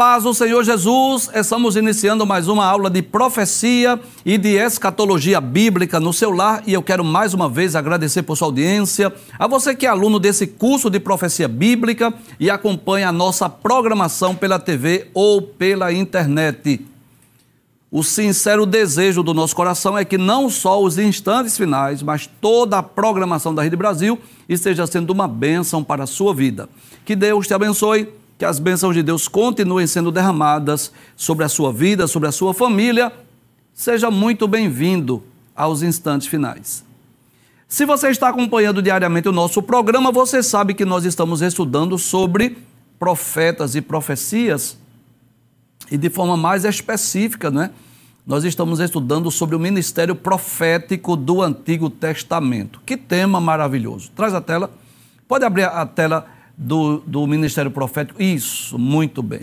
Paz do Senhor Jesus, estamos iniciando mais uma aula de profecia e de escatologia bíblica no seu lar e eu quero mais uma vez agradecer por sua audiência, a você que é aluno desse curso de profecia bíblica e acompanha a nossa programação pela TV ou pela internet. O sincero desejo do nosso coração é que não só os instantes finais, mas toda a programação da Rede Brasil esteja sendo uma bênção para a sua vida. Que Deus te abençoe que as bênçãos de Deus continuem sendo derramadas sobre a sua vida, sobre a sua família. Seja muito bem-vindo aos instantes finais. Se você está acompanhando diariamente o nosso programa, você sabe que nós estamos estudando sobre profetas e profecias e de forma mais específica, né? Nós estamos estudando sobre o ministério profético do Antigo Testamento. Que tema maravilhoso. Traz a tela. Pode abrir a tela do, do ministério profético? Isso, muito bem.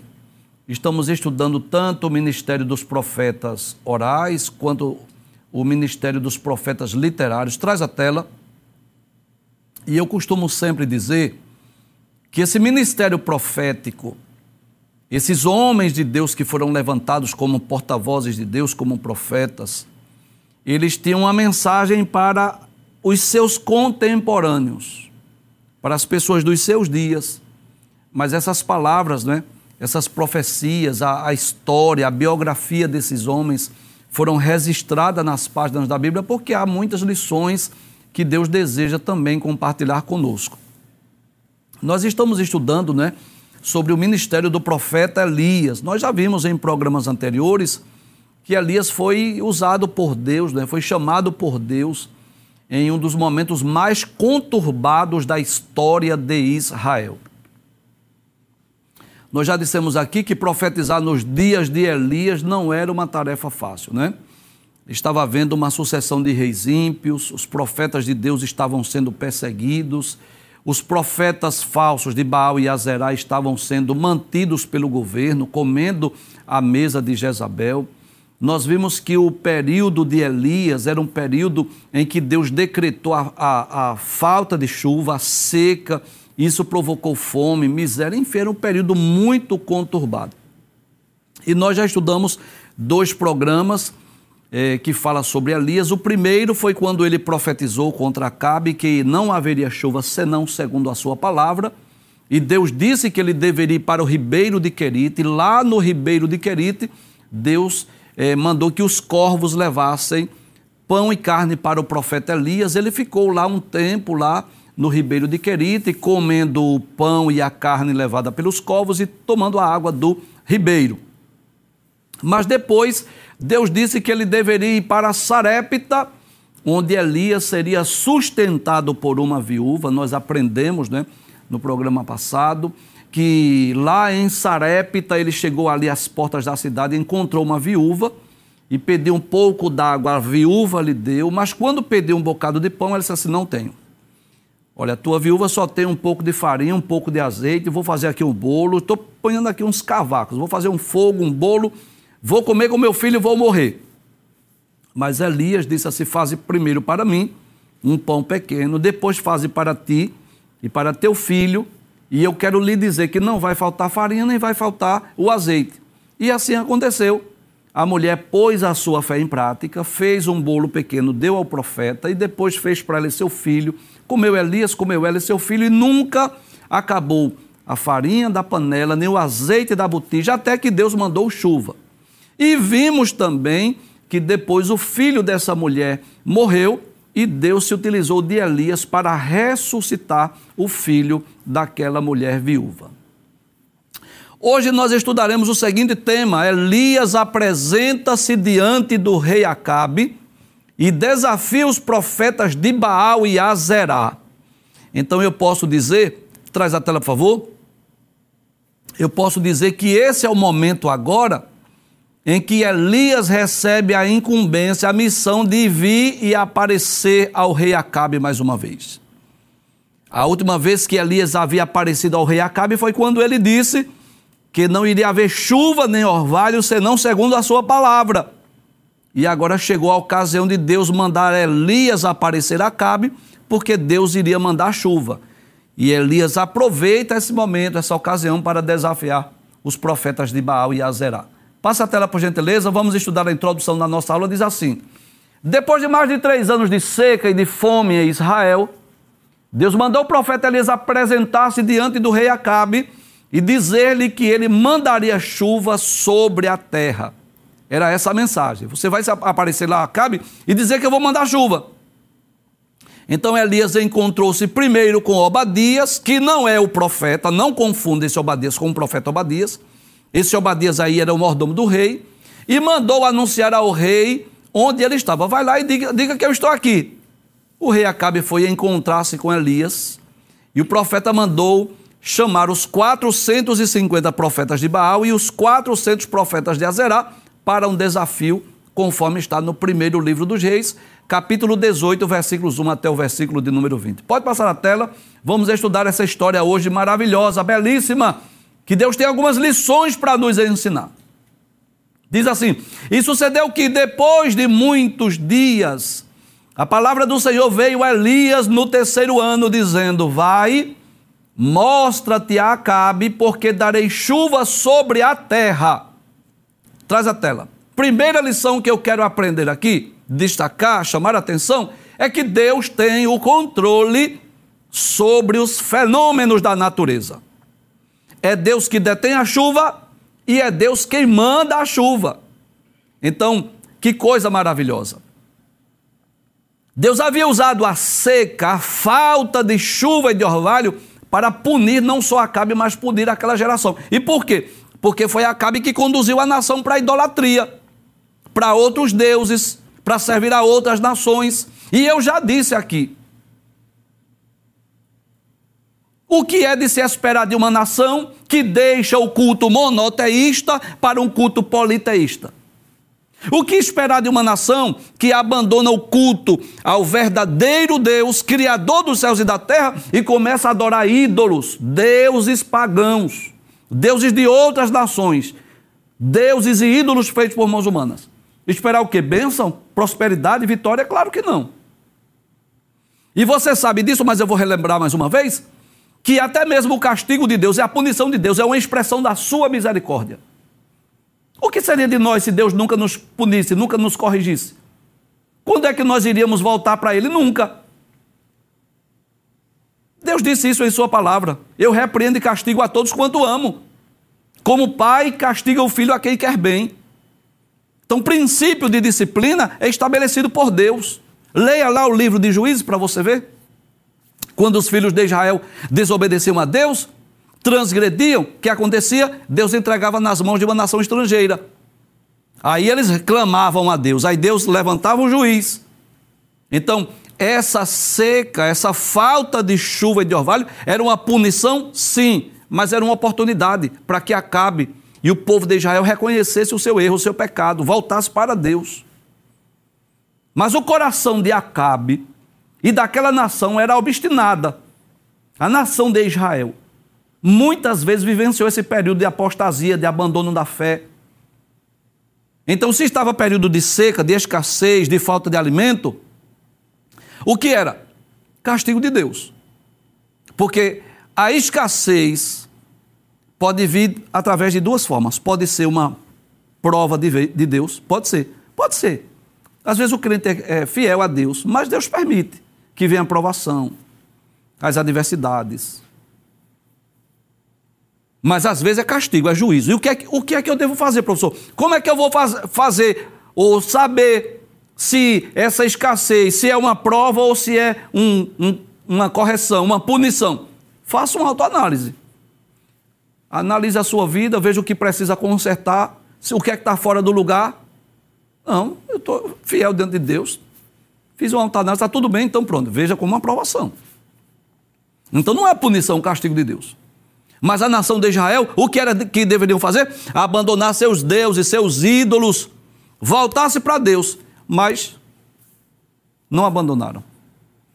Estamos estudando tanto o ministério dos profetas orais quanto o ministério dos profetas literários. Traz a tela. E eu costumo sempre dizer que esse ministério profético, esses homens de Deus que foram levantados como porta-vozes de Deus, como profetas, eles tinham uma mensagem para os seus contemporâneos para as pessoas dos seus dias. Mas essas palavras, né, essas profecias, a, a história, a biografia desses homens foram registradas nas páginas da Bíblia porque há muitas lições que Deus deseja também compartilhar conosco. Nós estamos estudando, né, sobre o ministério do profeta Elias. Nós já vimos em programas anteriores que Elias foi usado por Deus, né, foi chamado por Deus em um dos momentos mais conturbados da história de Israel. Nós já dissemos aqui que profetizar nos dias de Elias não era uma tarefa fácil, né? Estava havendo uma sucessão de reis ímpios, os profetas de Deus estavam sendo perseguidos, os profetas falsos de Baal e Azerá estavam sendo mantidos pelo governo, comendo à mesa de Jezabel nós vimos que o período de Elias era um período em que Deus decretou a, a, a falta de chuva, a seca, isso provocou fome, miséria, enfim, era um período muito conturbado. E nós já estudamos dois programas é, que falam sobre Elias. O primeiro foi quando ele profetizou contra Acabe que não haveria chuva senão segundo a sua palavra. E Deus disse que ele deveria ir para o ribeiro de Querite. E lá no ribeiro de Querite, Deus eh, mandou que os corvos levassem pão e carne para o profeta Elias. Ele ficou lá um tempo, lá no ribeiro de Querite, comendo o pão e a carne levada pelos corvos e tomando a água do ribeiro. Mas depois, Deus disse que ele deveria ir para Sarepta, onde Elias seria sustentado por uma viúva. Nós aprendemos né, no programa passado que lá em Sarepta ele chegou ali às portas da cidade, encontrou uma viúva e pediu um pouco d'água, a viúva lhe deu, mas quando pediu um bocado de pão, ela disse assim: Não tenho. Olha, a tua viúva só tem um pouco de farinha, um pouco de azeite, vou fazer aqui um bolo, estou ponhando aqui uns cavacos, vou fazer um fogo, um bolo, vou comer com meu filho e vou morrer. Mas Elias disse assim: Faze primeiro para mim um pão pequeno, depois faze para ti e para teu filho e eu quero lhe dizer que não vai faltar farinha nem vai faltar o azeite. E assim aconteceu. A mulher pôs a sua fé em prática, fez um bolo pequeno, deu ao profeta e depois fez para ele seu filho. Comeu Elias, comeu ela e seu filho e nunca acabou a farinha da panela, nem o azeite da botija, até que Deus mandou chuva. E vimos também que depois o filho dessa mulher morreu e Deus se utilizou de Elias para ressuscitar o filho daquela mulher viúva. Hoje nós estudaremos o seguinte tema: Elias apresenta-se diante do rei Acabe e desafia os profetas de Baal e Azerá. Então eu posso dizer, traz a tela por favor. Eu posso dizer que esse é o momento agora em que Elias recebe a incumbência, a missão de vir e aparecer ao rei Acabe mais uma vez. A última vez que Elias havia aparecido ao rei Acabe foi quando ele disse que não iria haver chuva nem orvalho, senão segundo a sua palavra. E agora chegou a ocasião de Deus mandar Elias aparecer a Acabe, porque Deus iria mandar chuva. E Elias aproveita esse momento, essa ocasião, para desafiar os profetas de Baal e Azerá. Passa a tela, por gentileza, vamos estudar a introdução da nossa aula. Diz assim: Depois de mais de três anos de seca e de fome em Israel, Deus mandou o profeta Elias apresentar-se diante do rei Acabe e dizer-lhe que ele mandaria chuva sobre a terra. Era essa a mensagem. Você vai aparecer lá, Acabe, e dizer que eu vou mandar chuva. Então Elias encontrou-se primeiro com Obadias, que não é o profeta, não confunda esse Obadias com o profeta Obadias. Esse Obadias aí era o mordomo do rei, e mandou anunciar ao rei onde ele estava. Vai lá e diga, diga que eu estou aqui. O rei Acabe foi encontrar-se com Elias, e o profeta mandou chamar os 450 profetas de Baal e os 400 profetas de Azerá para um desafio, conforme está no primeiro livro dos reis, capítulo 18, versículos 1 até o versículo de número 20. Pode passar a tela, vamos estudar essa história hoje maravilhosa, belíssima, que Deus tem algumas lições para nos ensinar. Diz assim: E sucedeu que depois de muitos dias, a palavra do Senhor veio a Elias no terceiro ano, dizendo: Vai, mostra-te a Acabe, porque darei chuva sobre a terra. Traz a tela. Primeira lição que eu quero aprender aqui destacar, chamar a atenção, é que Deus tem o controle sobre os fenômenos da natureza. É Deus que detém a chuva e é Deus quem manda a chuva. Então, que coisa maravilhosa. Deus havia usado a seca, a falta de chuva e de orvalho para punir não só Acabe, mas punir aquela geração. E por quê? Porque foi Acabe que conduziu a nação para a idolatria, para outros deuses, para servir a outras nações. E eu já disse aqui: o que é de se esperar de uma nação que deixa o culto monoteísta para um culto politeísta? O que esperar de uma nação que abandona o culto ao verdadeiro Deus, Criador dos céus e da terra, e começa a adorar ídolos, deuses pagãos, deuses de outras nações, deuses e ídolos feitos por mãos humanas? Esperar o que? Bênção? Prosperidade? Vitória? Claro que não. E você sabe disso, mas eu vou relembrar mais uma vez, que até mesmo o castigo de Deus e a punição de Deus é uma expressão da sua misericórdia. O que seria de nós se Deus nunca nos punisse, nunca nos corrigisse? Quando é que nós iríamos voltar para Ele? Nunca. Deus disse isso em Sua palavra. Eu repreendo e castigo a todos quanto amo. Como pai castiga o filho a quem quer bem. Então, o princípio de disciplina é estabelecido por Deus. Leia lá o livro de Juízes para você ver. Quando os filhos de Israel desobedeciam a Deus, transgrediam, o que acontecia? Deus entregava nas mãos de uma nação estrangeira. Aí eles reclamavam a Deus, aí Deus levantava um juiz. Então, essa seca, essa falta de chuva e de orvalho era uma punição, sim, mas era uma oportunidade para que Acabe e o povo de Israel reconhecesse o seu erro, o seu pecado, voltasse para Deus. Mas o coração de Acabe e daquela nação era obstinada. A nação de Israel muitas vezes vivenciou esse período de apostasia, de abandono da fé. Então, se estava período de seca, de escassez, de falta de alimento, o que era? Castigo de Deus. Porque a escassez pode vir através de duas formas. Pode ser uma prova de, de Deus, pode ser, pode ser. Às vezes o crente é, é fiel a Deus, mas Deus permite que venha a provação, as adversidades. Mas às vezes é castigo, é juízo. E o que é, o que, é que eu devo fazer, professor? Como é que eu vou faz, fazer ou saber se essa escassez, se é uma prova ou se é um, um, uma correção, uma punição? Faça uma autoanálise. Analise a sua vida, veja o que precisa consertar, o que é que está fora do lugar. Não, eu estou fiel dentro de Deus. Fiz uma análise, está tudo bem, então pronto, veja como uma aprovação. Então não é punição, castigo de Deus. Mas a nação de Israel, o que era que deveriam fazer? Abandonar seus deuses, seus ídolos, voltar-se para Deus. Mas não abandonaram.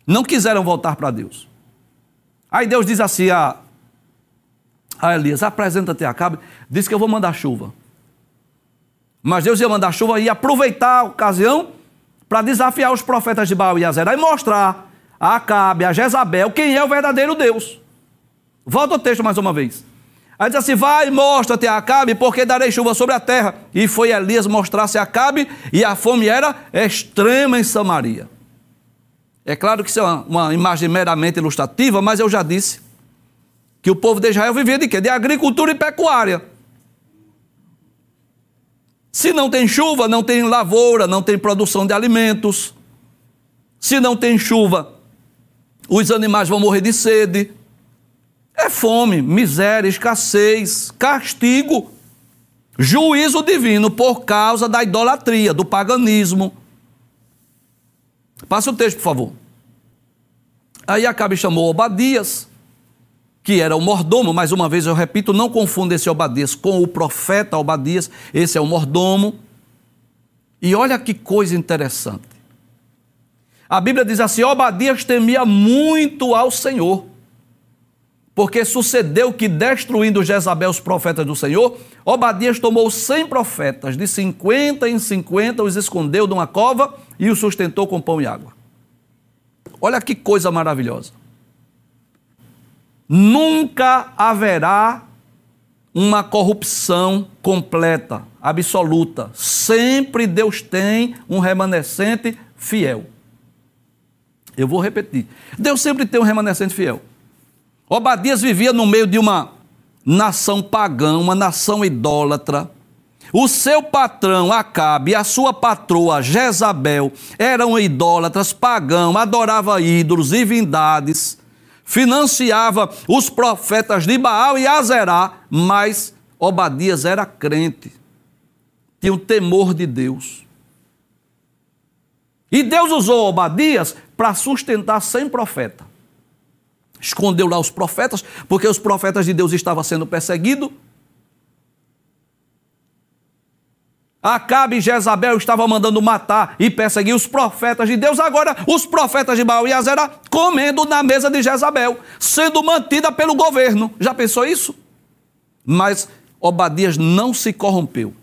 Não quiseram voltar para Deus. Aí Deus diz assim a a Elias: apresenta-te a Acabe, disse que eu vou mandar chuva. Mas Deus ia mandar chuva e aproveitar a ocasião para desafiar os profetas de Baal e Azerá e mostrar a Acabe, a Jezabel, quem é o verdadeiro Deus. Volta ao texto mais uma vez. Aí diz assim: Vai, mostra-te a Acabe, porque darei chuva sobre a terra. E foi Elias mostrar-se a Acabe, e a fome era extrema em Samaria. É claro que isso é uma, uma imagem meramente ilustrativa, mas eu já disse que o povo de Israel vivia de quê? De agricultura e pecuária. Se não tem chuva, não tem lavoura, não tem produção de alimentos. Se não tem chuva, os animais vão morrer de sede. É fome, miséria, escassez, castigo, juízo divino por causa da idolatria, do paganismo. Passa o texto, por favor. Aí Acabe chamou Obadias, que era o mordomo, mais uma vez eu repito, não confunda esse Obadias com o profeta Obadias, esse é o mordomo. E olha que coisa interessante. A Bíblia diz assim: Obadias temia muito ao Senhor porque sucedeu que, destruindo Jezabel os profetas do Senhor, Obadias tomou cem profetas, de cinquenta em cinquenta os escondeu numa cova e os sustentou com pão e água. Olha que coisa maravilhosa. Nunca haverá uma corrupção completa, absoluta. Sempre Deus tem um remanescente fiel. Eu vou repetir. Deus sempre tem um remanescente fiel. Obadias vivia no meio de uma nação pagã, uma nação idólatra. O seu patrão Acabe e a sua patroa Jezabel eram idólatras, pagãos, adoravam ídolos, divindades, financiava os profetas de Baal e Azerá, mas Obadias era crente, tinha o temor de Deus. E Deus usou Obadias para sustentar cem profetas escondeu lá os profetas, porque os profetas de Deus estavam sendo perseguidos. Acabe e Jezabel estavam mandando matar e perseguir os profetas de Deus. Agora, os profetas de Baal e Azera comendo na mesa de Jezabel, sendo mantida pelo governo. Já pensou isso? Mas Obadias não se corrompeu.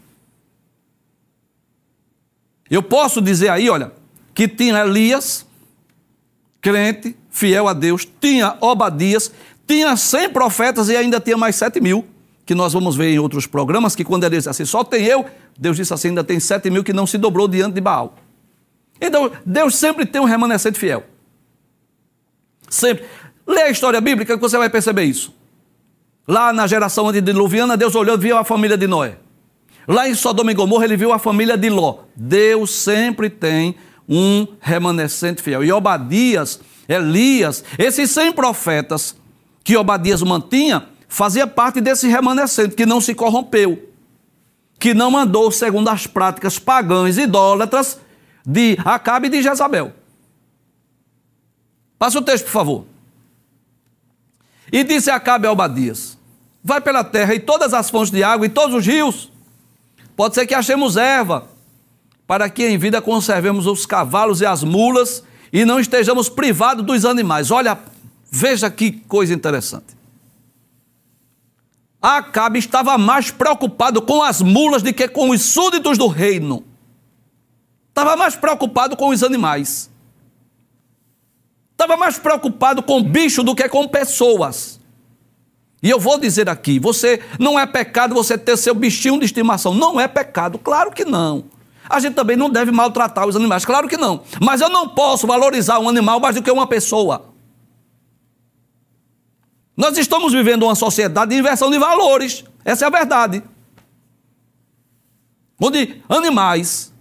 Eu posso dizer aí, olha, que tinha Elias, crente, fiel a Deus, tinha Obadias, tinha 100 profetas e ainda tinha mais 7 mil, que nós vamos ver em outros programas, que quando ele disse assim, só tem eu, Deus disse assim, ainda tem 7 mil que não se dobrou diante de Baal. Então, Deus sempre tem um remanescente fiel. Sempre. Lê a história bíblica que você vai perceber isso. Lá na geração antediluviana, Deus olhou e viu a família de Noé. Lá em Sodoma e Gomorra, ele viu a família de Ló. Deus sempre tem um remanescente fiel. E Obadias Elias, esses 100 profetas que Obadias mantinha, fazia parte desse remanescente que não se corrompeu, que não andou segundo as práticas pagãs e idólatras de Acabe e de Jezabel. Passa o texto, por favor. E disse Acabe a Obadias: Vai pela terra e todas as fontes de água e todos os rios. Pode ser que achemos erva, para que em vida conservemos os cavalos e as mulas e não estejamos privados dos animais. Olha, veja que coisa interessante. Acabe estava mais preocupado com as mulas do que com os súditos do reino. Estava mais preocupado com os animais. Estava mais preocupado com bicho do que com pessoas. E eu vou dizer aqui: você não é pecado você ter seu bichinho de estimação. Não é pecado, claro que não. A gente também não deve maltratar os animais, claro que não. Mas eu não posso valorizar um animal mais do que uma pessoa. Nós estamos vivendo uma sociedade de inversão de valores. Essa é a verdade. Onde animais,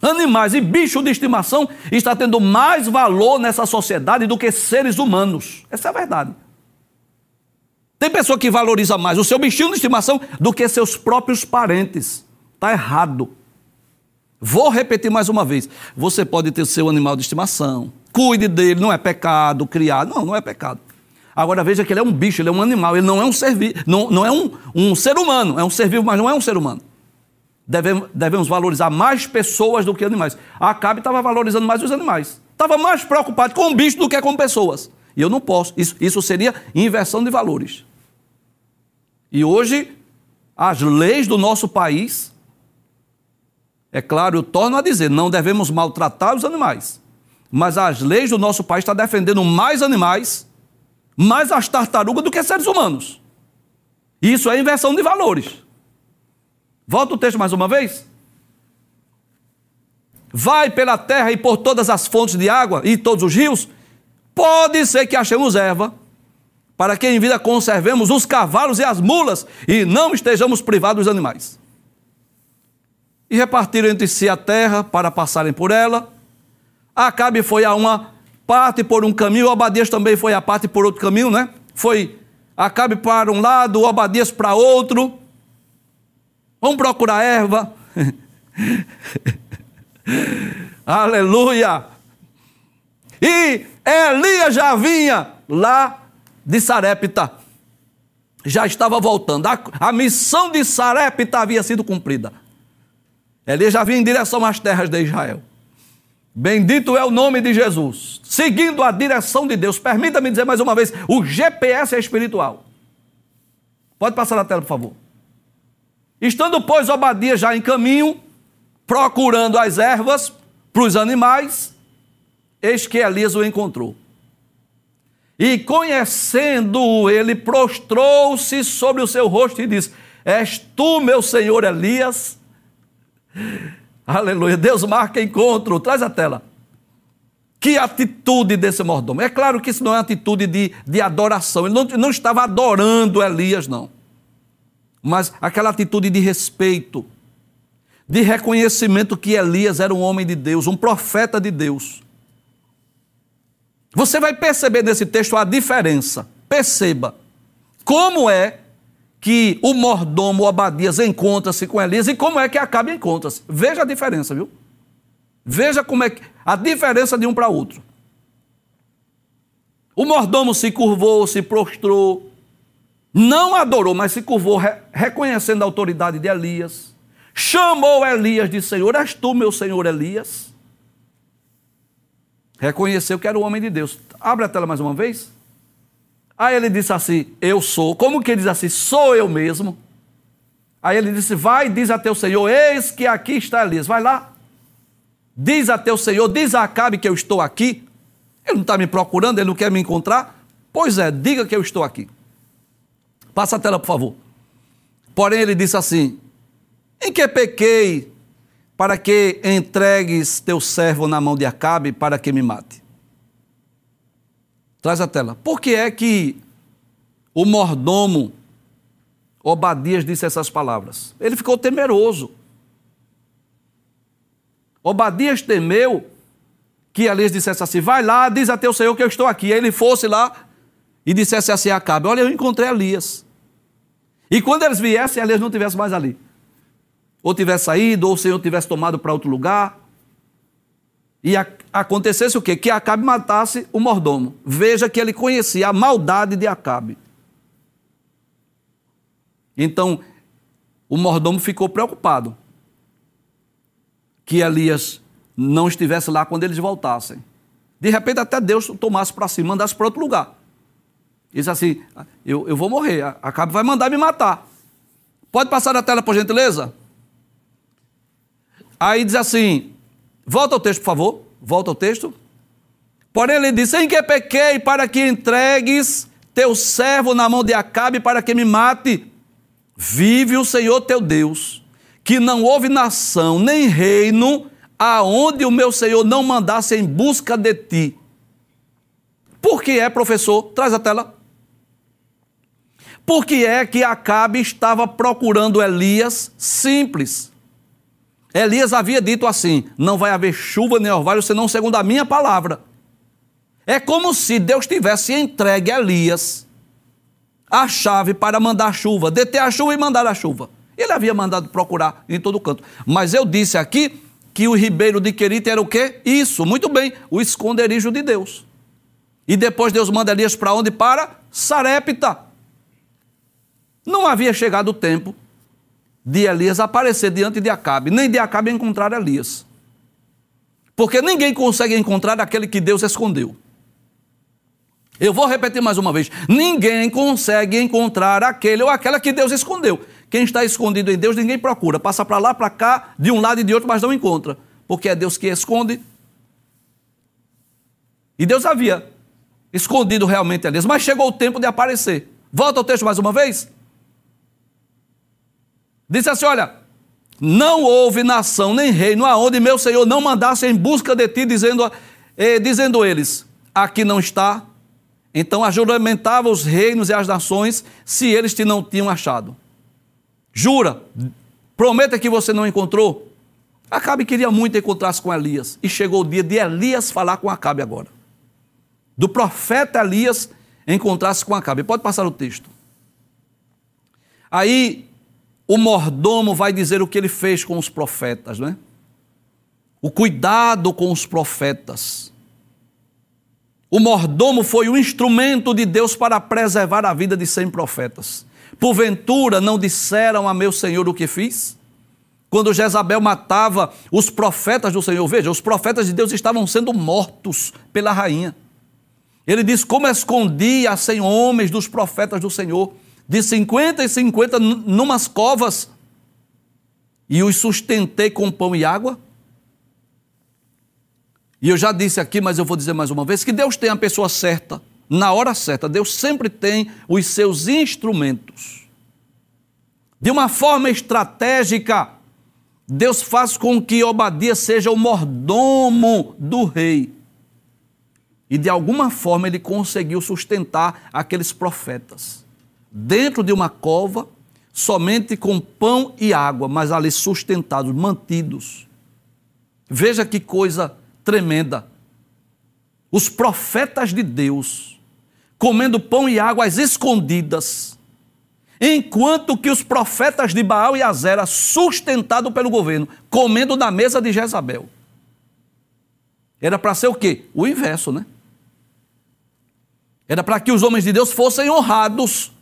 animais e bicho de estimação está tendo mais valor nessa sociedade do que seres humanos. Essa é a verdade. Tem pessoa que valoriza mais o seu bichinho de estimação do que seus próprios parentes. Está errado. Vou repetir mais uma vez. Você pode ter seu animal de estimação, cuide dele, não é pecado criar. Não, não é pecado. Agora veja que ele é um bicho, ele é um animal, ele não é um ser, não, não é um, um ser humano, é um ser vivo, mas não é um ser humano. Devemos, devemos valorizar mais pessoas do que animais. A Acabe estava valorizando mais os animais. Estava mais preocupado com o bicho do que com pessoas. E eu não posso. Isso, isso seria inversão de valores. E hoje, as leis do nosso país é claro, eu torno a dizer, não devemos maltratar os animais. Mas as leis do nosso país estão defendendo mais animais, mais as tartarugas do que seres humanos. Isso é inversão de valores. Volta o texto mais uma vez. Vai pela terra e por todas as fontes de água e todos os rios. Pode ser que achemos erva, para que em vida conservemos os cavalos e as mulas e não estejamos privados dos animais. E repartiram entre si a terra para passarem por ela. Acabe foi a uma parte por um caminho, Obadias também foi a parte por outro caminho, né? Foi Acabe para um lado, Obadias para outro. Vamos procurar erva. Aleluia! E Elias já vinha lá de Sarepta. Já estava voltando. A, a missão de Sarepta havia sido cumprida. Elias já vinha em direção às terras de Israel. Bendito é o nome de Jesus. Seguindo a direção de Deus. Permita-me dizer mais uma vez: o GPS é espiritual. Pode passar na tela, por favor. Estando, pois, Obadias já em caminho, procurando as ervas para os animais, eis que Elias o encontrou. E conhecendo-o, ele prostrou-se sobre o seu rosto e disse: És tu, meu senhor Elias? Aleluia. Deus marca encontro. Traz a tela. Que atitude desse mordomo. É claro que isso não é atitude de, de adoração. Ele não, não estava adorando Elias, não. Mas aquela atitude de respeito, de reconhecimento que Elias era um homem de Deus, um profeta de Deus. Você vai perceber nesse texto a diferença. Perceba como é que o mordomo Obadias encontra-se com Elias e como é que Acabe encontra-se. Veja a diferença, viu? Veja como é que, a diferença de um para outro. O mordomo se curvou, se prostrou, não adorou, mas se curvou, re, reconhecendo a autoridade de Elias. Chamou Elias de Senhor, és tu, meu Senhor Elias? Reconheceu que era o homem de Deus. Abre a tela mais uma vez. Aí ele disse assim: Eu sou. Como que ele diz assim? Sou eu mesmo. Aí ele disse: Vai, diz a teu Senhor, eis que aqui está Elias. Vai lá. Diz a teu Senhor, diz a Acabe que eu estou aqui. Ele não está me procurando, ele não quer me encontrar. Pois é, diga que eu estou aqui. Passa a tela, por favor. Porém, ele disse assim: Em que pequei para que entregues teu servo na mão de Acabe para que me mate? Traz a tela. Por que é que o mordomo Obadias disse essas palavras? Ele ficou temeroso. Obadias temeu que Elias dissesse assim: Vai lá, diz a teu Senhor que eu estou aqui. Ele fosse lá e dissesse assim Acabe: Olha, eu encontrei Elias. E quando eles viessem, Elias não tivesse mais ali. Ou tivesse saído, ou o Senhor tivesse tomado para outro lugar e a, acontecesse o quê? Que Acabe matasse o mordomo. Veja que ele conhecia a maldade de Acabe. Então, o mordomo ficou preocupado que Elias não estivesse lá quando eles voltassem. De repente, até Deus tomasse para si, mandasse para outro lugar. Diz assim: eu, eu vou morrer, Acabe vai mandar me matar. Pode passar na tela, por gentileza? Aí diz assim: Volta ao texto, por favor. Volta ao texto. Porém, ele disse: Em que pequei para que entregues teu servo na mão de Acabe para que me mate? Vive o Senhor teu Deus, que não houve nação nem reino aonde o meu Senhor não mandasse em busca de ti. Por que é, professor? Traz a tela. Por que é que Acabe estava procurando Elias simples? Elias havia dito assim: não vai haver chuva nem orvalho senão segundo a minha palavra. É como se Deus tivesse entregue a Elias a chave para mandar chuva, deter a chuva e mandar a chuva. Ele havia mandado procurar em todo canto. Mas eu disse aqui que o ribeiro de Querite era o quê? Isso, muito bem, o esconderijo de Deus. E depois Deus manda Elias para onde? Para Sarepta. Não havia chegado o tempo de Elias aparecer diante de Acabe, nem de Acabe encontrar Elias. Porque ninguém consegue encontrar aquele que Deus escondeu. Eu vou repetir mais uma vez: ninguém consegue encontrar aquele ou aquela que Deus escondeu. Quem está escondido em Deus, ninguém procura. Passa para lá, para cá, de um lado e de outro, mas não encontra. Porque é Deus que esconde. E Deus havia escondido realmente Elias, mas chegou o tempo de aparecer. Volta ao texto mais uma vez. Disse assim: Olha, não houve nação nem reino aonde meu Senhor não mandasse em busca de ti, dizendo, eh, dizendo eles: Aqui não está. Então ajuramentava os reinos e as nações se eles te não tinham achado. Jura, prometa que você não encontrou. Acabe queria muito encontrar-se com Elias. E chegou o dia de Elias falar com Acabe agora. Do profeta Elias encontrar-se com Acabe. Pode passar o texto. Aí o mordomo vai dizer o que ele fez com os profetas, não é? O cuidado com os profetas. O mordomo foi o instrumento de Deus para preservar a vida de cem profetas. Porventura não disseram a meu Senhor o que fiz? Quando Jezabel matava os profetas do Senhor, veja, os profetas de Deus estavam sendo mortos pela rainha. Ele diz: Como escondi a cem homens dos profetas do Senhor, de 50 e 50 numas covas, e os sustentei com pão e água? E eu já disse aqui, mas eu vou dizer mais uma vez, que Deus tem a pessoa certa, na hora certa. Deus sempre tem os seus instrumentos. De uma forma estratégica, Deus faz com que Obadias seja o mordomo do rei. E de alguma forma ele conseguiu sustentar aqueles profetas. Dentro de uma cova, somente com pão e água, mas ali sustentados, mantidos. Veja que coisa tremenda. Os profetas de Deus comendo pão e água às escondidas, enquanto que os profetas de Baal e Azera, sustentados pelo governo, comendo na mesa de Jezabel. Era para ser o quê? O inverso, né? Era para que os homens de Deus fossem honrados.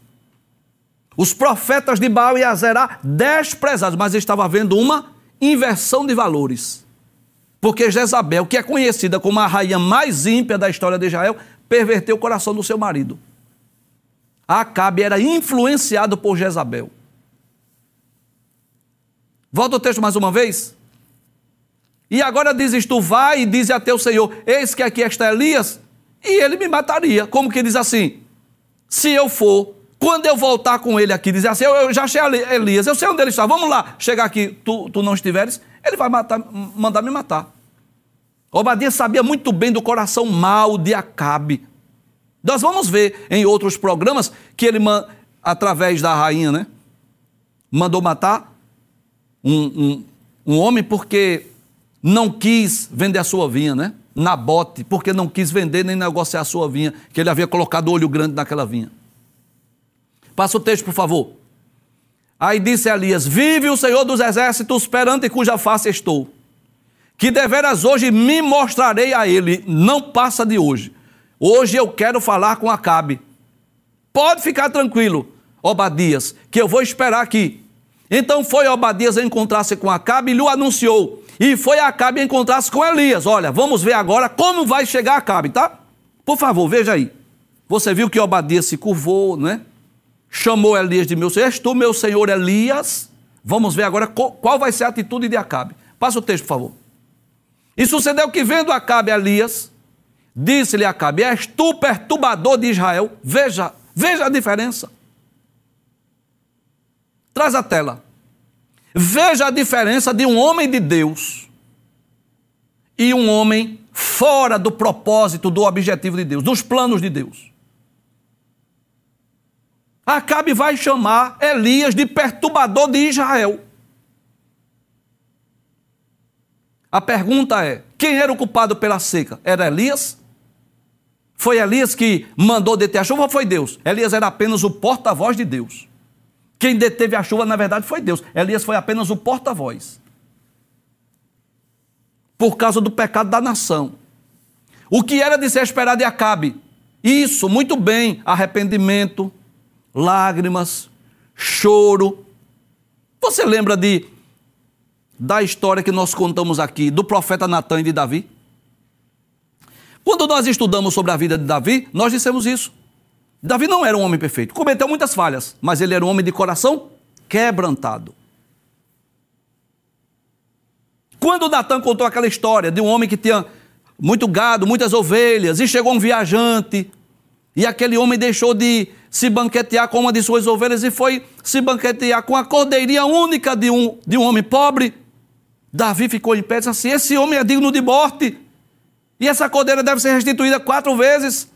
Os profetas de Baal e Azerá desprezados, mas estava havendo uma inversão de valores. Porque Jezabel, que é conhecida como a rainha mais ímpia da história de Israel, perverteu o coração do seu marido. Acabe era influenciado por Jezabel. Volta o texto mais uma vez. E agora dizes tu, vai e dize a teu Senhor, eis que aqui está Elias, e ele me mataria. Como que diz assim? Se eu for, quando eu voltar com ele aqui, dizer assim, eu, eu já achei Elias, eu sei onde ele está, vamos lá, chegar aqui, tu, tu não estiveres, ele vai matar, mandar me matar. Obadias sabia muito bem do coração mau de Acabe. Nós vamos ver em outros programas que ele, através da rainha, né, mandou matar um, um, um homem porque não quis vender a sua vinha, né? Nabote, porque não quis vender nem negociar a sua vinha, que ele havia colocado olho grande naquela vinha. Passa o texto, por favor. Aí disse Elias: Vive o Senhor dos exércitos, perante cuja face estou. Que deveras hoje me mostrarei a ele, não passa de hoje. Hoje eu quero falar com Acabe. Pode ficar tranquilo, Obadias, que eu vou esperar aqui. Então foi Obadias encontrar-se com Acabe e lhe anunciou e foi Acabe encontrar-se com Elias. Olha, vamos ver agora como vai chegar Acabe, tá? Por favor, veja aí. Você viu que Obadias se curvou, né? Chamou Elias de meu senhor. És tu, meu senhor Elias? Vamos ver agora qual vai ser a atitude de Acabe. Passa o texto, por favor. E sucedeu que, vendo Acabe Elias, disse-lhe Acabe: És tu perturbador de Israel? Veja, veja a diferença. Traz a tela. Veja a diferença de um homem de Deus e um homem fora do propósito, do objetivo de Deus, dos planos de Deus. Acabe vai chamar Elias de perturbador de Israel. A pergunta é: quem era o culpado pela seca? Era Elias? Foi Elias que mandou deter a chuva ou foi Deus? Elias era apenas o porta-voz de Deus. Quem deteve a chuva, na verdade, foi Deus. Elias foi apenas o porta-voz. Por causa do pecado da nação. O que era de ser esperado de Acabe? Isso, muito bem, arrependimento, lágrimas, choro. Você lembra de da história que nós contamos aqui do profeta Natan e de Davi? Quando nós estudamos sobre a vida de Davi, nós dissemos isso. Davi não era um homem perfeito, cometeu muitas falhas, mas ele era um homem de coração quebrantado. Quando Natan contou aquela história de um homem que tinha muito gado, muitas ovelhas, e chegou um viajante, e aquele homem deixou de se banquetear com uma de suas ovelhas e foi se banquetear com a cordeirinha única de um, de um homem pobre. Davi ficou em pé e disse assim: Esse homem é digno de morte. E essa cordeira deve ser restituída quatro vezes.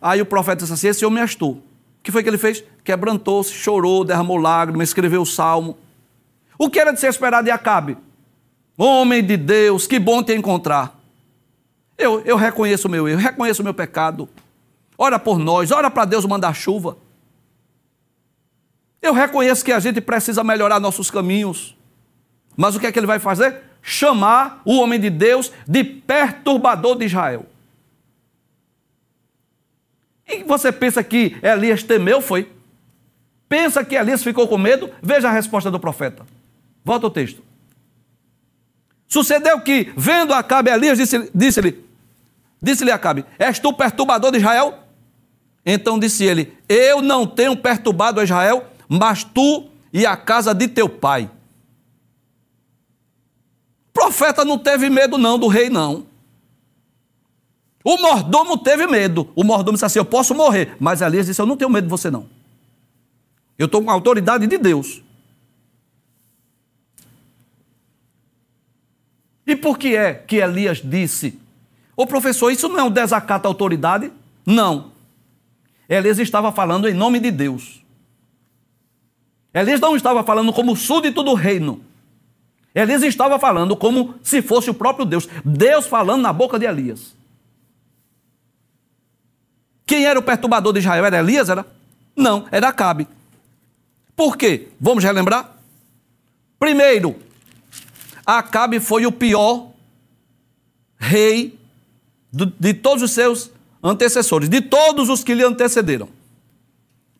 Aí o profeta disse assim: Esse homem és tu. O que foi que ele fez? Quebrantou-se, chorou, derramou lágrimas, escreveu o salmo. O que era de ser esperado de Acabe? Homem de Deus, que bom te encontrar. Eu, eu reconheço o meu erro, reconheço o meu pecado. Ora por nós, ora para Deus mandar chuva. Eu reconheço que a gente precisa melhorar nossos caminhos. Mas o que é que ele vai fazer? Chamar o homem de Deus de perturbador de Israel. E você pensa que Elias temeu? Foi. Pensa que Elias ficou com medo? Veja a resposta do profeta. Volta ao texto. Sucedeu que, vendo Acabe, Elias disse-lhe, disse-lhe, disse-lhe Acabe, és tu perturbador de Israel? Então disse ele, eu não tenho perturbado Israel, mas tu e a casa de teu pai. O profeta não teve medo não do rei não. O mordomo teve medo. O mordomo disse assim, eu posso morrer. Mas Elias disse, eu não tenho medo de você não. Eu estou com a autoridade de Deus. E por que é que Elias disse? Ô professor, isso não é um desacato à autoridade? Não. Elias estava falando em nome de Deus. Elias não estava falando como súdito do reino. Elias estava falando como se fosse o próprio Deus. Deus falando na boca de Elias. Quem era o perturbador de Israel? Era Elias? Era? Não, era Acabe. Por quê? Vamos relembrar? Primeiro, Acabe foi o pior rei de todos os seus antecessores, de todos os que lhe antecederam.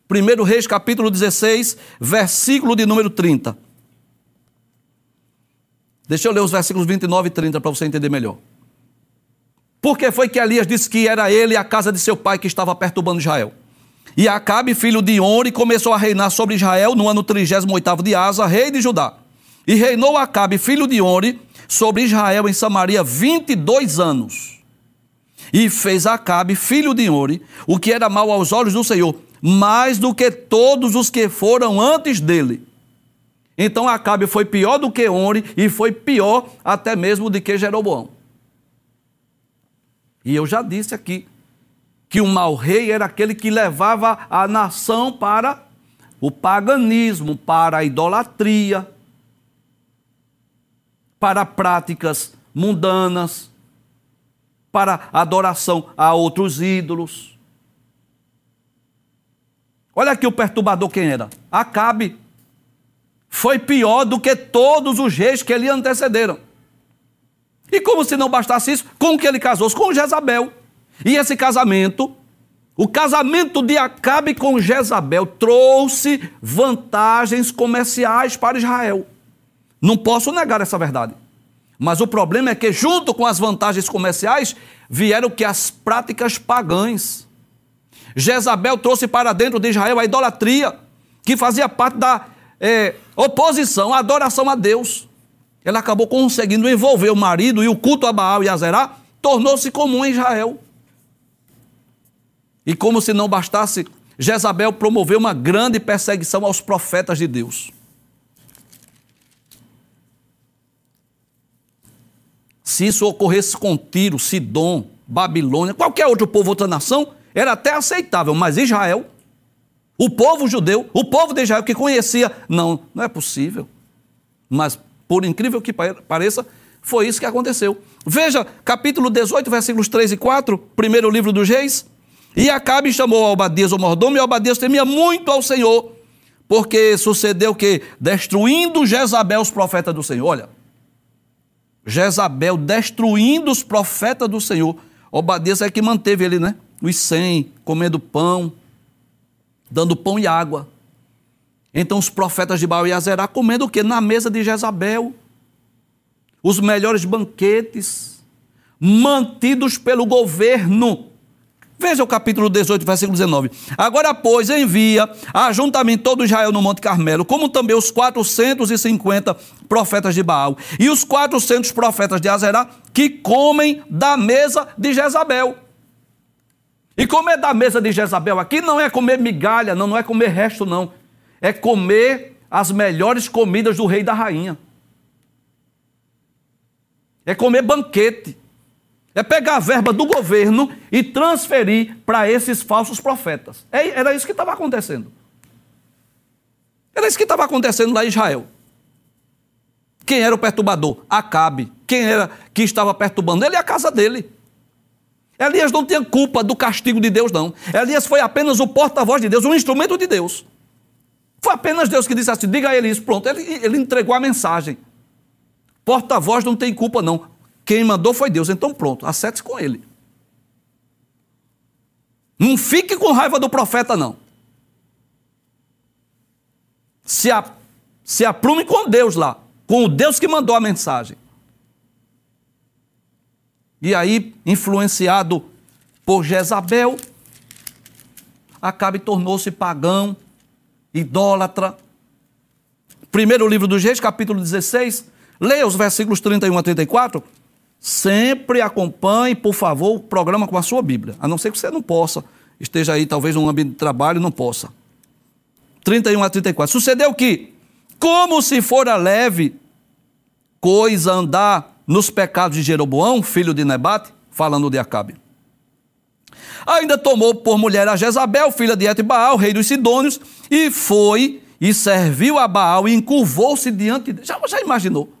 1 Reis, capítulo 16, versículo de número 30. Deixa eu ler os versículos 29 e 30 para você entender melhor. Porque foi que Elias disse que era ele e a casa de seu pai que estava perturbando Israel. E Acabe, filho de Onre, começou a reinar sobre Israel no ano 38 de Asa, rei de Judá. E reinou Acabe, filho de Onre, sobre Israel em Samaria 22 anos. E fez Acabe, filho de Onre, o que era mal aos olhos do Senhor, mais do que todos os que foram antes dele. Então Acabe foi pior do que Onre e foi pior até mesmo do que Jeroboão. E eu já disse aqui que o mau rei era aquele que levava a nação para o paganismo, para a idolatria, para práticas mundanas, para adoração a outros ídolos. Olha aqui o perturbador quem era? Acabe. Foi pior do que todos os reis que lhe antecederam. E como se não bastasse isso, com que ele casou-se? Com Jezabel. E esse casamento, o casamento de Acabe com Jezabel, trouxe vantagens comerciais para Israel. Não posso negar essa verdade. Mas o problema é que, junto com as vantagens comerciais, vieram que as práticas pagãs. Jezabel trouxe para dentro de Israel a idolatria, que fazia parte da é, oposição, a adoração a Deus. Ela acabou conseguindo envolver o marido e o culto a Baal e a Zerá tornou-se comum em Israel. E como se não bastasse, Jezabel promoveu uma grande perseguição aos profetas de Deus. Se isso ocorresse com Tiro, Sidom, Babilônia, qualquer outro povo, outra nação, era até aceitável, mas Israel, o povo judeu, o povo de Israel que conhecia, não, não é possível. Mas, por incrível que pareça, foi isso que aconteceu. Veja, capítulo 18, versículos 3 e 4, primeiro livro dos reis. E Acabe chamou Albadias o mordomo, e Albadias temia muito ao Senhor, porque sucedeu que, destruindo Jezabel os profetas do Senhor, olha, Jezabel destruindo os profetas do Senhor. Obadias é que manteve ele, né? Os cem, comendo pão, dando pão e água. Então os profetas de Baal e Azerá comendo o quê? Na mesa de Jezabel. Os melhores banquetes, mantidos pelo governo Veja o capítulo 18, versículo 19. Agora, pois, envia ajuntamento todo Israel no Monte Carmelo, como também os 450 profetas de Baal e os 400 profetas de Azerá, que comem da mesa de Jezabel. E comer da mesa de Jezabel aqui não é comer migalha, não, não é comer resto, não. É comer as melhores comidas do rei e da rainha. É comer banquete. É pegar a verba do governo e transferir para esses falsos profetas. É, era isso que estava acontecendo. Era isso que estava acontecendo lá em Israel. Quem era o perturbador? Acabe. Quem era que estava perturbando? Ele e a casa dele. Elias não tinha culpa do castigo de Deus, não. Elias foi apenas o porta-voz de Deus, um instrumento de Deus. Foi apenas Deus que disse assim: diga a ele isso. Pronto, ele, ele entregou a mensagem. Porta-voz não tem culpa, não. Quem mandou foi Deus. Então pronto, acerte-se com ele. Não fique com raiva do profeta, não. Se, a, se aprume com Deus lá, com o Deus que mandou a mensagem. E aí, influenciado por Jezabel, Acabe tornou-se pagão, idólatra. Primeiro livro dos Reis, capítulo 16, leia os versículos 31 a 34. Sempre acompanhe, por favor, o programa com a sua Bíblia. A não ser que você não possa, esteja aí talvez num ambiente de trabalho, não possa. 31 a 34. Sucedeu que, como se fora leve coisa andar nos pecados de Jeroboão, filho de Nebate, falando de Acabe. Ainda tomou por mulher a Jezabel, filha de Etbaal, rei dos Sidônios, e foi e serviu a Baal e encurvou-se diante de... Já, já imaginou?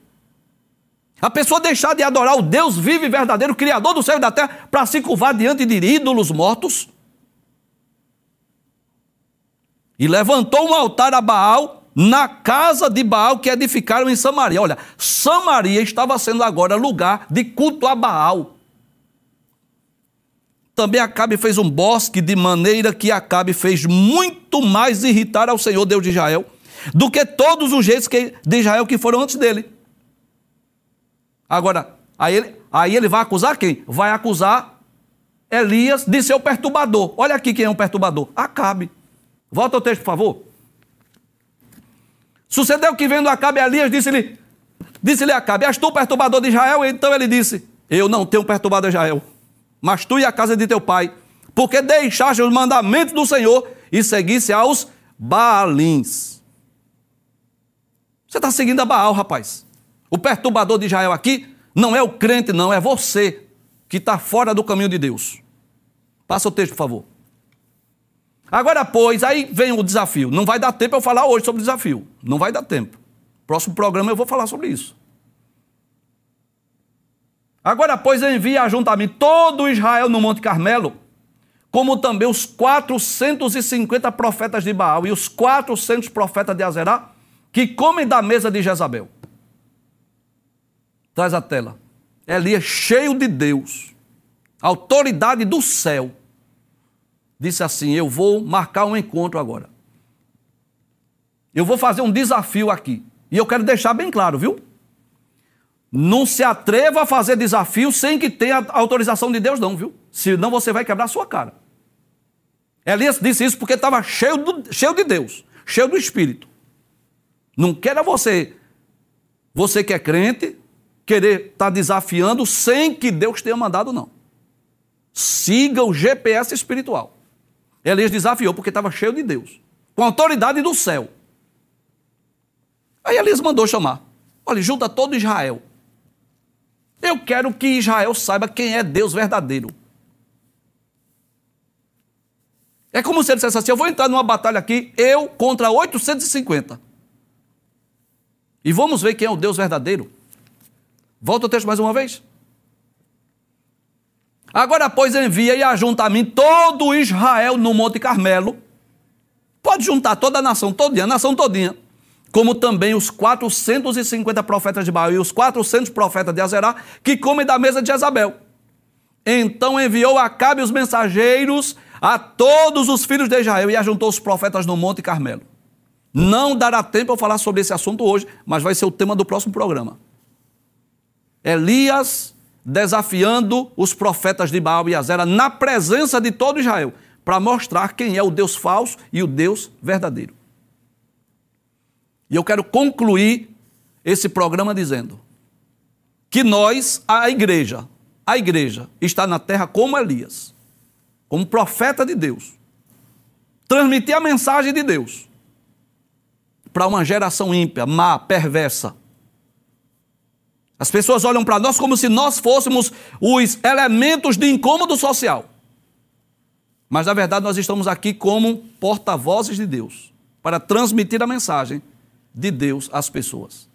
A pessoa deixar de adorar o Deus vivo e verdadeiro, Criador do céu e da terra, para se curvar diante de ídolos mortos? E levantou um altar a Baal na casa de Baal que edificaram em Samaria. Olha, Samaria estava sendo agora lugar de culto a Baal. Também Acabe fez um bosque de maneira que Acabe fez muito mais irritar ao Senhor Deus de Israel do que todos os reis de Israel que foram antes dele. Agora, aí ele, aí ele vai acusar quem? Vai acusar Elias de ser o perturbador. Olha aqui quem é o perturbador: Acabe. Volta ao texto, por favor. Sucedeu que vendo Acabe Elias, disse-lhe, disse-lhe Acabe, és tu perturbador de Israel? Então ele disse, eu não tenho perturbado Israel, mas tu e a casa de teu pai, porque deixaste os mandamentos do Senhor e seguisse aos Baalins. Você está seguindo a Baal, rapaz. O perturbador de Israel aqui não é o crente, não, é você que está fora do caminho de Deus. Passa o texto, por favor. Agora, pois, aí vem o desafio. Não vai dar tempo eu falar hoje sobre o desafio. Não vai dar tempo. Próximo programa eu vou falar sobre isso. Agora, pois, envia mim todo Israel no Monte Carmelo, como também os 450 profetas de Baal e os 400 profetas de Azerá, que comem da mesa de Jezabel. Traz a tela. Elias, cheio de Deus, autoridade do céu, disse assim: Eu vou marcar um encontro agora. Eu vou fazer um desafio aqui. E eu quero deixar bem claro, viu? Não se atreva a fazer desafio sem que tenha autorização de Deus, não, viu? Senão você vai quebrar sua cara. Elias disse isso porque estava cheio, cheio de Deus, cheio do Espírito. Não queira você, você que é crente, querer estar tá desafiando sem que Deus tenha mandado, não. Siga o GPS espiritual. Elias desafiou porque estava cheio de Deus, com autoridade do céu. Aí Elias mandou chamar. Olha, junta todo Israel. Eu quero que Israel saiba quem é Deus verdadeiro. É como se ele dissesse assim: eu vou entrar numa batalha aqui, eu contra 850. E vamos ver quem é o Deus verdadeiro. Volta o texto mais uma vez. Agora, pois, envia e ajunta a mim todo Israel no Monte Carmelo. Pode juntar toda a nação, todinha, a nação todinha. Como também os 450 profetas de Baal e os 400 profetas de Azerá, que comem da mesa de Jezabel. Então enviou Acabe os mensageiros a todos os filhos de Israel e ajuntou os profetas no Monte Carmelo. Não dará tempo eu falar sobre esse assunto hoje, mas vai ser o tema do próximo programa. Elias desafiando os profetas de Baal e Azera na presença de todo Israel, para mostrar quem é o Deus falso e o Deus verdadeiro. E eu quero concluir esse programa dizendo que nós, a igreja, a igreja está na terra como Elias, como profeta de Deus, transmitir a mensagem de Deus para uma geração ímpia, má, perversa. As pessoas olham para nós como se nós fôssemos os elementos de incômodo social. Mas na verdade nós estamos aqui como porta-vozes de Deus, para transmitir a mensagem de Deus às pessoas.